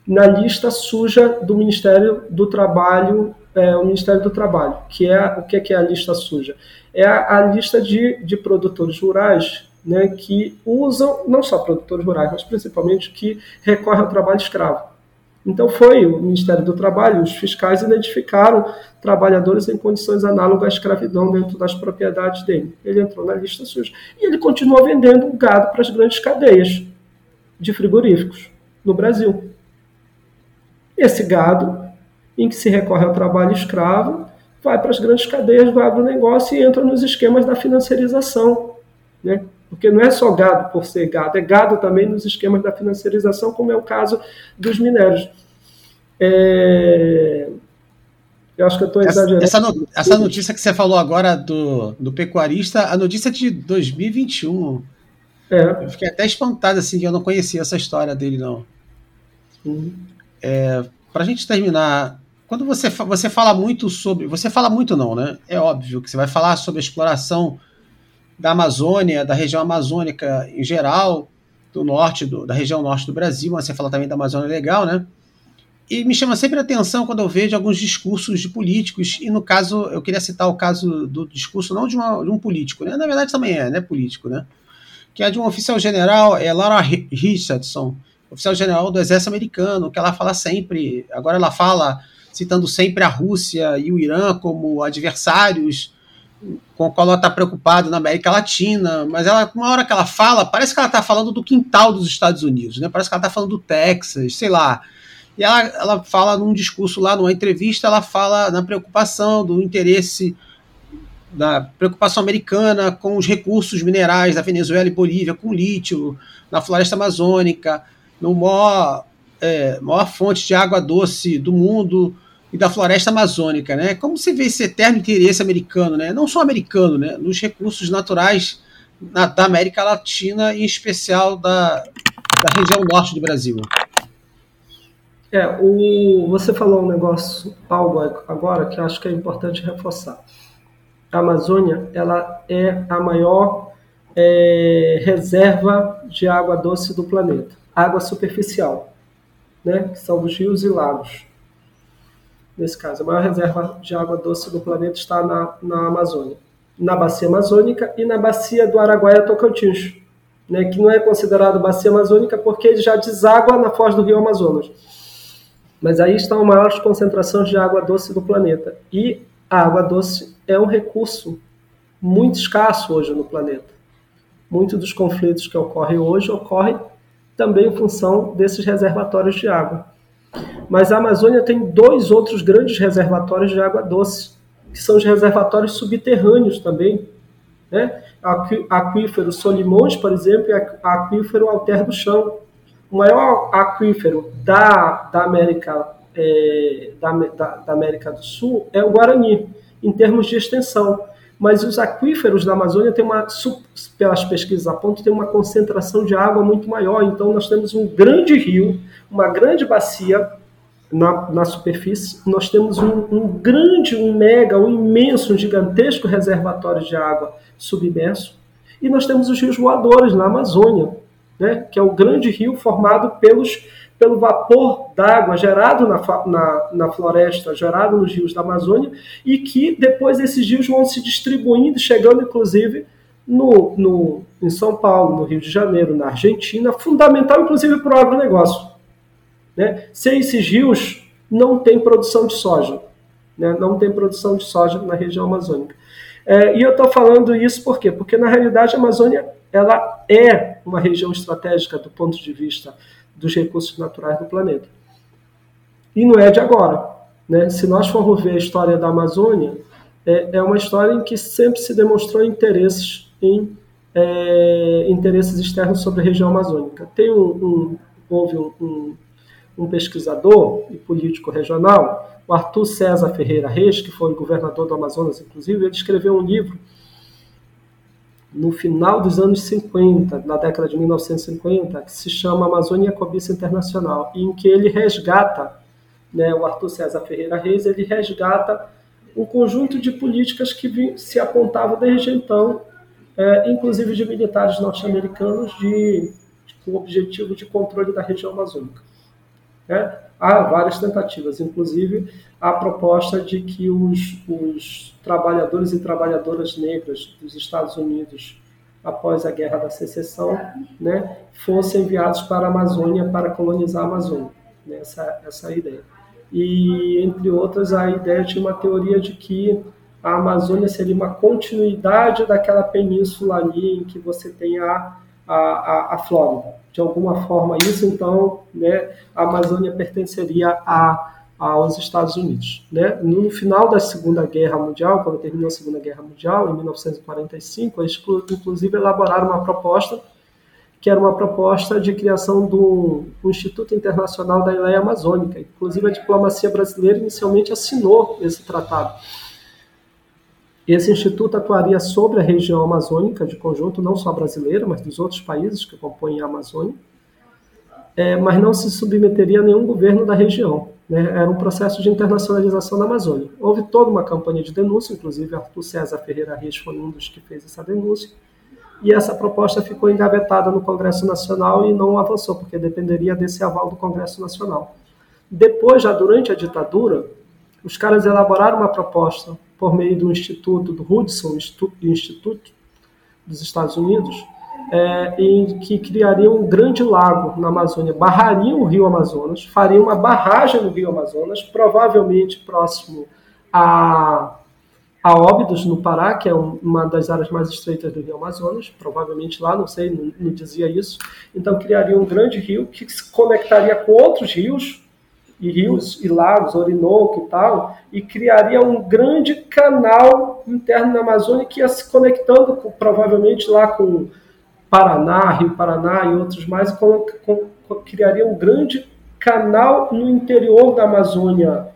na lista suja do Ministério do Trabalho, é, o Ministério do Trabalho, que é o que é, que é a lista suja? É a, a lista de, de produtores rurais né, que usam, não só produtores rurais, mas principalmente que recorrem ao trabalho escravo. Então foi o Ministério do Trabalho, os fiscais identificaram trabalhadores em condições análogas à escravidão dentro das propriedades dele. Ele entrou na lista suja. E ele continua vendendo gado para as grandes cadeias de frigoríficos no Brasil. Esse gado, em que se recorre ao trabalho escravo, vai para as grandes cadeias do agronegócio e entra nos esquemas da financiarização. Né? Porque não é só gado por ser gado, é gado também nos esquemas da financiarização, como é o caso dos minérios. É... Eu acho que eu estou exagerando. Essa, essa, notícia que você falou agora do, do pecuarista, a notícia é de 2021. É. Eu fiquei até espantado, assim, que eu não conhecia essa história dele, não. Uhum. É, Para a gente terminar, quando você, você fala muito sobre. Você fala muito, não, né? É óbvio que você vai falar sobre a exploração da Amazônia, da região amazônica em geral, do norte, do, da região norte do Brasil, mas você fala também da Amazônia Legal, né? E me chama sempre a atenção quando eu vejo alguns discursos de políticos, e no caso, eu queria citar o caso do discurso não de, uma, de um político, né? Na verdade também é, né, político, né? Que é de um oficial general, é Laura Richardson, oficial general do exército americano, que ela fala sempre, agora ela fala citando sempre a Rússia e o Irã como adversários com o qual ela está preocupada na América Latina, mas ela, uma hora que ela fala, parece que ela está falando do quintal dos Estados Unidos, né? Parece que ela está falando do Texas, sei lá. E ela, ela fala num discurso lá, numa entrevista, ela fala na preocupação, do interesse da preocupação americana com os recursos minerais da Venezuela e Bolívia, com lítio, na floresta amazônica, no maior, é, maior fonte de água doce do mundo e da floresta amazônica, né? Como você vê esse eterno interesse americano, né? Não só americano, né? Nos recursos naturais na, da América Latina e em especial da, da região norte do Brasil. É, o, você falou um negócio, algo agora que acho que é importante reforçar. A Amazônia ela é a maior é, reserva de água doce do planeta, água superficial, né, que são os rios e lagos. Nesse caso, a maior reserva de água doce do planeta está na, na Amazônia, na bacia amazônica e na bacia do Araguaia-Tocantins, né, que não é considerado bacia amazônica porque ele já deságua na foz do rio Amazonas. Mas aí estão as maiores concentrações de água doce do planeta. E a água doce é um recurso muito escasso hoje no planeta. Muitos dos conflitos que ocorrem hoje ocorrem também em função desses reservatórios de água. Mas a Amazônia tem dois outros grandes reservatórios de água doce, que são os reservatórios subterrâneos também. Né? Aquífero Solimões, por exemplo, e aquífero Alter do Chão, o maior aquífero da, da, América, é, da, da, da, América do Sul é o Guarani, em termos de extensão. Mas os aquíferos da Amazônia têm uma, pelas pesquisas apontam, tem uma concentração de água muito maior. Então nós temos um grande rio, uma grande bacia na, na superfície, nós temos um, um grande, um mega, um imenso, um gigantesco reservatório de água submerso, e nós temos os rios voadores na Amazônia, né, que é o grande rio formado pelos, pelo vapor d'água gerado na, na, na, floresta, gerado nos rios da Amazônia, e que depois esses rios vão se distribuindo, chegando inclusive no, no, em São Paulo, no Rio de Janeiro, na Argentina, fundamental inclusive para o agronegócio. Né? Sem esses rios, não tem produção de soja. Né? Não tem produção de soja na região amazônica. É, e eu estou falando isso por quê? Porque, na realidade, a Amazônia ela é uma região estratégica do ponto de vista dos recursos naturais do planeta. E não é de agora. Né? Se nós formos ver a história da Amazônia, é, é uma história em que sempre se demonstrou interesses em é, interesses externos sobre a região amazônica. Tem um, um houve um, um, um, pesquisador e político regional, o Arthur César Ferreira Reis, que foi governador do Amazonas, inclusive, ele escreveu um livro no final dos anos 50, na década de 1950, que se chama Amazônia Cobiça Internacional, em que ele resgata, né, o Arthur César Ferreira Reis, ele resgata um conjunto de políticas que se apontavam desde então, é, inclusive de militares norte-americanos, de, com o objetivo de controle da região amazônica. É, há várias tentativas, inclusive a proposta de que os, os trabalhadores e trabalhadoras negras dos Estados Unidos, após a Guerra da Secessão, né, fossem enviados para a Amazônia para colonizar a Amazônia. Né, essa, essa ideia. E, entre outras, a ideia de uma teoria de que a Amazônia seria uma continuidade daquela península ali em que você tem a, a, a, a Flórida de alguma forma isso, então né, a Amazônia pertenceria a, aos Estados Unidos. Né? No final da Segunda Guerra Mundial, quando terminou a Segunda Guerra Mundial, em 1945, eles inclusive elaboraram uma proposta que era uma proposta de criação do, Instituto Internacional da Ilha Amazônica. Inclusive a diplomacia brasileira inicialmente assinou esse tratado. Esse instituto atuaria sobre a região amazônica de conjunto, não só brasileira, mas dos outros países que compõem a Amazônia, é, mas não se submeteria a nenhum governo da região. Né? Era um processo de internacionalização da Amazônia. Houve toda uma campanha de denúncia, inclusive Arthur César Ferreira Reis foi um dos que fez essa denúncia, e essa proposta ficou engavetada no Congresso Nacional e não avançou, porque dependeria desse aval do Congresso Nacional. Depois, já durante a ditadura, os caras elaboraram uma proposta por meio do Instituto, do Hudson Instituto dos Estados Unidos, é, em que criariam um grande lago na Amazônia, barrariam o rio Amazonas, fariam uma barragem no rio Amazonas, provavelmente próximo a, a Óbidos, no Pará, que é uma das áreas mais estreitas do rio Amazonas, provavelmente lá, não sei, não, não dizia isso. Então criaria um grande rio que se conectaria com outros rios e rios e lagos, Orinoco e tal, e criaria um grande canal interno na Amazônia que ia se conectando com, provavelmente lá com Paraná, Rio Paraná e outros mais, com, com, criaria um grande canal no interior da Amazônia,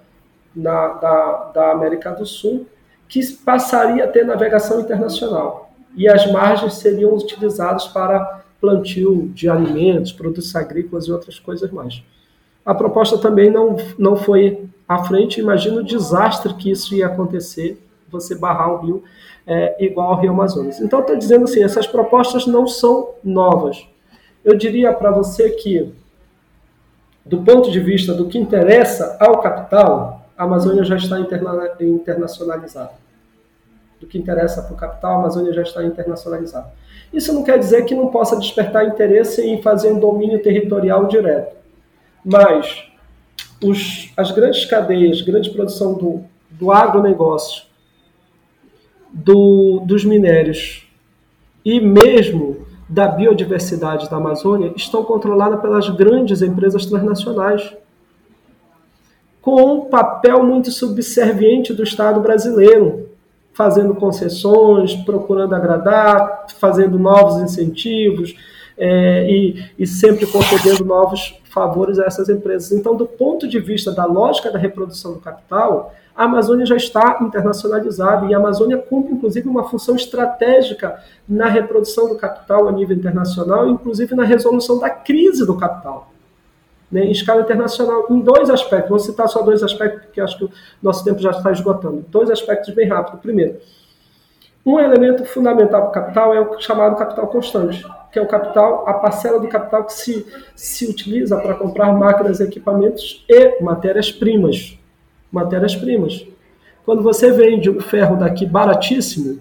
na, da, da América do Sul, que passaria a ter navegação internacional. E as margens seriam utilizadas para plantio de alimentos, produtos agrícolas e outras coisas mais. A proposta também não, não foi à frente. Imagina o desastre que isso ia acontecer, você barrar um rio é, igual ao Rio Amazonas. Então, estou dizendo assim, essas propostas não são novas. Eu diria para você que, do ponto de vista do que interessa ao capital, a Amazônia já está interna internacionalizada. Do que interessa para o capital, a Amazônia já está internacionalizada. Isso não quer dizer que não possa despertar interesse em fazer um domínio territorial direto. Mas os, as grandes cadeias, grande produção do, do agronegócio, do, dos minérios e mesmo da biodiversidade da Amazônia estão controladas pelas grandes empresas transnacionais, com um papel muito subserviente do Estado brasileiro, fazendo concessões, procurando agradar, fazendo novos incentivos é, e, e sempre concedendo novos favores a essas empresas. Então, do ponto de vista da lógica da reprodução do capital, a Amazônia já está internacionalizada e a Amazônia cumpre, inclusive, uma função estratégica na reprodução do capital a nível internacional, inclusive na resolução da crise do capital. Né, em escala internacional, em dois aspectos. Vou citar só dois aspectos, porque acho que o nosso tempo já está esgotando. Dois aspectos bem rápido. Primeiro, um elemento fundamental para o capital é o chamado capital constante que é o capital, a parcela do capital que se, se utiliza para comprar máquinas, equipamentos e matérias-primas. Matérias-primas. Quando você vende o ferro daqui baratíssimo,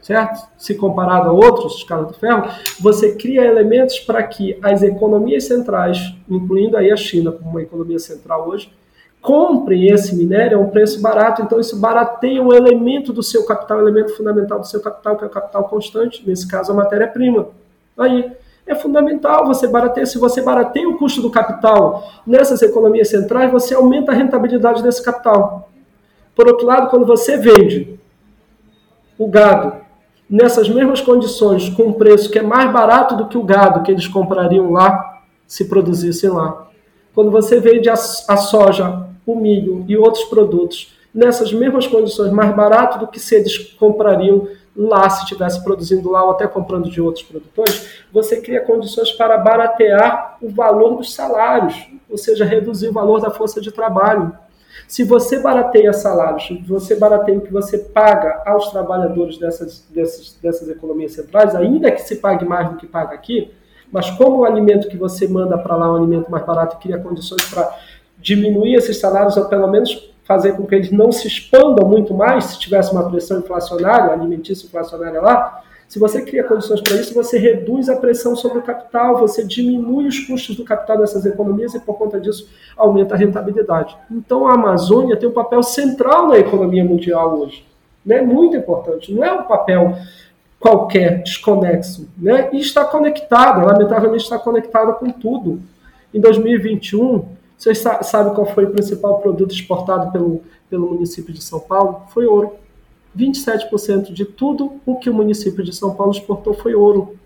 certo? Se comparado a outros escala do ferro, você cria elementos para que as economias centrais, incluindo aí a China como uma economia central hoje, comprem esse minério a um preço barato. Então, isso barateia um elemento do seu capital, um elemento fundamental do seu capital, que é o capital constante, nesse caso, a matéria-prima. Aí é fundamental você baratear. Se você barateia o custo do capital nessas economias centrais, você aumenta a rentabilidade desse capital. Por outro lado, quando você vende o gado nessas mesmas condições, com um preço que é mais barato do que o gado que eles comprariam lá, se produzissem lá. Quando você vende a, soja, o milho e outros produtos nessas mesmas condições, mais barato do que se eles comprariam lá, se estivesse produzindo lá ou até comprando de outros produtores, você cria condições para baratear o valor dos salários, ou seja, reduzir o valor da força de trabalho. Se você barateia salários, você barateia o que você paga aos trabalhadores dessas, dessas, dessas economias centrais, ainda que se pague mais do que paga aqui, mas como o alimento que você manda para lá é um alimento mais barato e cria condições para diminuir esses salários, ou pelo menos fazer com que eles não se expandam muito mais, se tivesse uma pressão inflacionária, alimentícia inflacionária lá, se você cria condições para isso, você reduz a pressão sobre o capital, você diminui os custos do capital dessas economias e, por conta disso, aumenta a rentabilidade. Então, a Amazônia tem um papel central na economia mundial hoje. Né? Muito importante. Não é um papel qualquer, desconexo. Né? E está conectada, lamentavelmente está conectada com tudo. Em 2021, vocês sabem qual foi o principal produto exportado pelo, pelo município de São Paulo? Foi ouro. 27% de tudo o que o município de São Paulo exportou foi ouro.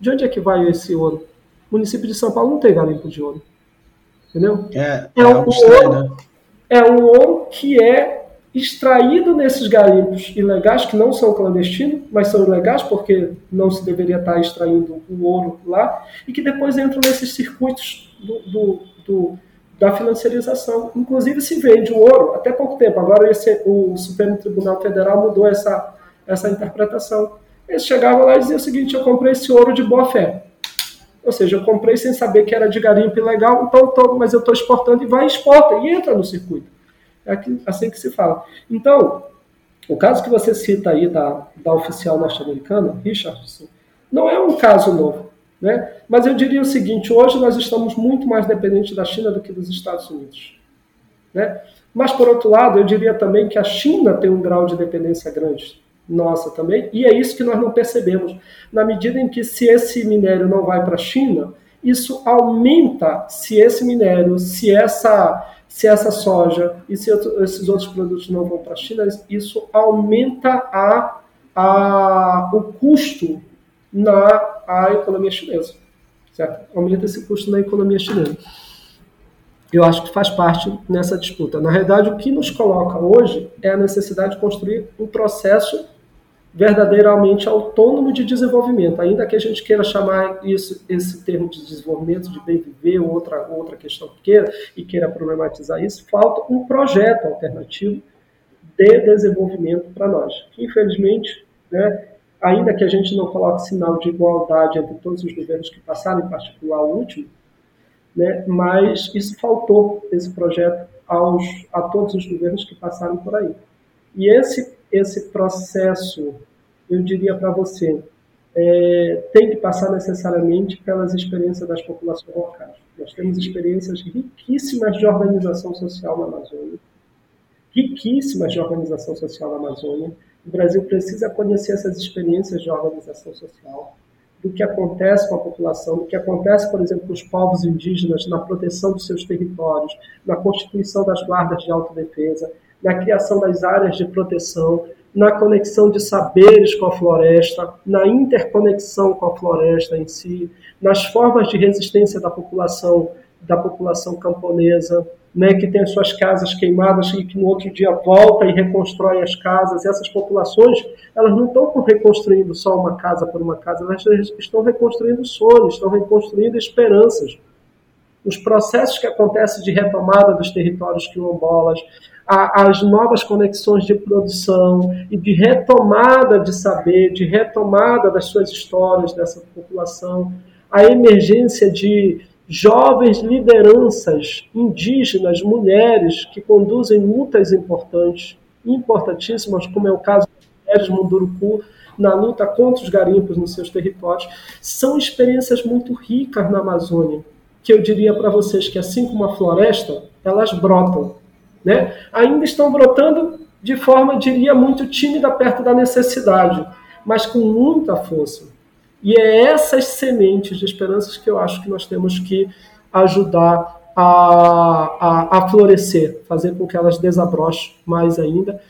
De onde é que vai esse ouro? O município de São Paulo não tem garimpo de ouro. Entendeu? É, é, é um ouro, né? é um ouro que é extraído nesses garimpos ilegais, que não são clandestinos, mas são ilegais porque não se deveria estar extraindo o ouro lá, e que depois entram nesses circuitos do, do, do da financiarização. Inclusive se vende o ouro até pouco tempo. Agora esse, o Supremo Tribunal Federal mudou essa, essa interpretação. Eles chegavam lá e diziam o seguinte: eu comprei esse ouro de boa fé. Ou seja, eu comprei sem saber que era de garimpo ilegal, então mas eu estou exportando e vai e exporta e entra no circuito. É assim que se fala. Então, o caso que você cita aí da, da oficial norte-americana, Richardson, não é um caso novo. Né? Mas eu diria o seguinte: hoje nós estamos muito mais dependentes da China do que dos Estados Unidos. Né? Mas, por outro lado, eu diria também que a China tem um grau de dependência grande, nossa também, e é isso que nós não percebemos. Na medida em que, se esse minério não vai para a China, isso aumenta se esse minério, se essa se essa soja e se esses outros produtos não vão para a China, isso aumenta a, a, o custo na a economia chinesa. Certo? Aumenta esse custo na economia chinesa. Eu acho que faz parte nessa disputa. Na realidade, o que nos coloca hoje é a necessidade de construir um processo verdadeiramente autônomo de desenvolvimento, ainda que a gente queira chamar isso, esse termo de desenvolvimento de bem viver ou outra, outra questão que queira e queira problematizar isso, falta um projeto alternativo de desenvolvimento para nós. Infelizmente, né, ainda que a gente não coloque sinal de igualdade entre todos os governos que passaram, em particular o último, né, mas isso faltou, esse projeto, aos, a todos os governos que passaram por aí. E esse esse processo, eu diria para você, é, tem que passar necessariamente pelas experiências das populações locais. Nós temos experiências riquíssimas de organização social na Amazônia, riquíssimas de organização social na Amazônia. O Brasil precisa conhecer essas experiências de organização social, do que acontece com a população, do que acontece, por exemplo, com os povos indígenas na proteção dos seus territórios, na constituição das guardas de autodefesa, na criação das áreas de proteção, na conexão de saberes com a floresta, na interconexão com a floresta em si, nas formas de resistência da população da população camponesa, né, que tem as suas casas queimadas e que no outro dia volta e reconstrói as casas. Essas populações, elas não estão reconstruindo só uma casa por uma casa, elas estão reconstruindo sonhos, estão reconstruindo esperanças. Os processos que acontecem de retomada dos territórios quilombolas, a, as novas conexões de produção e de retomada de saber, de retomada das suas histórias dessa população, a emergência de jovens lideranças indígenas, mulheres, que conduzem lutas importantes, importantíssimas, como é o caso mulheres Munduruku, na luta contra os garimpos nos seus territórios, são experiências muito ricas na Amazônia, que eu diria para vocês que, assim como a floresta, elas brotam né? ainda estão brotando de forma, diria, muito tímida perto da necessidade, mas com muita força. E é essas sementes de esperanças que eu acho que nós temos que ajudar a, a, a florescer, fazer com que elas desabrochem mais ainda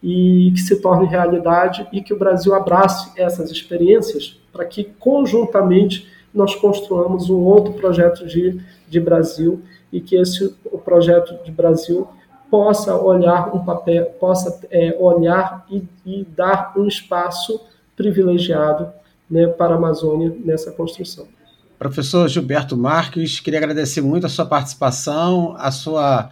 e que se torne realidade e que o Brasil abrace essas experiências para que conjuntamente nós construamos um outro projeto de, de Brasil e que esse o projeto de Brasil possa olhar um papel, possa é, olhar e, e, dar um espaço privilegiado né, para a Amazônia nessa construção. Professor Gilberto Marques, queria agradecer muito a sua participação, a sua,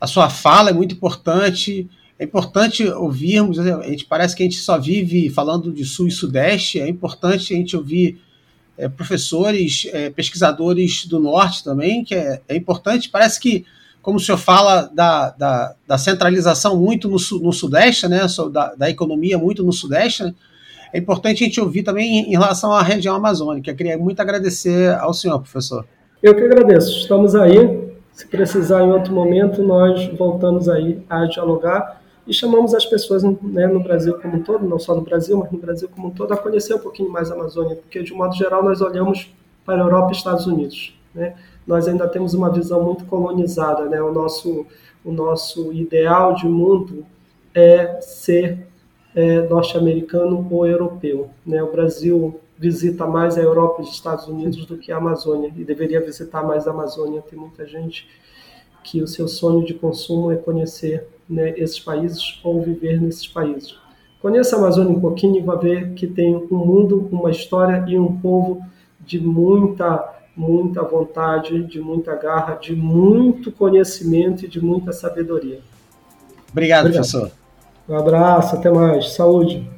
a sua fala é muito importante. É importante ouvirmos, a gente parece que a gente só vive falando de Sul e Sudeste, é importante a gente ouvir é, professores, é, pesquisadores do Norte também, que é, é importante. Parece que como o senhor fala da, da, da centralização muito no, no Sudeste, né, da, da, economia muito no Sudeste, né, é importante a gente ouvir também em, em relação à região amazônica. Eu queria muito agradecer ao senhor, professor. Eu que agradeço. Estamos aí. Se precisar em outro momento, nós voltamos aí a dialogar e chamamos as pessoas né, no Brasil como um todo, não só no Brasil, mas no Brasil como um todo, a conhecer um pouquinho mais a Amazônia, porque de um modo geral nós olhamos para a Europa e Estados Unidos. Né? nós ainda temos uma visão muito colonizada, né? O nosso, o nosso ideal de mundo é ser é, norte-americano ou europeu, né? O Brasil visita mais a Europa e os Estados Unidos do que a Amazônia e deveria visitar mais a Amazônia. Tem muita gente que o seu sonho de consumo é conhecer né, esses países ou viver nesses países. Conheça a Amazônia um pouquinho e vai ver que tem um mundo, uma história e um povo de muita muita vontade, de muita garra, de muito conhecimento e de muita sabedoria. Obrigado, Obrigado. professor. Um abraço, até mais. Saúde.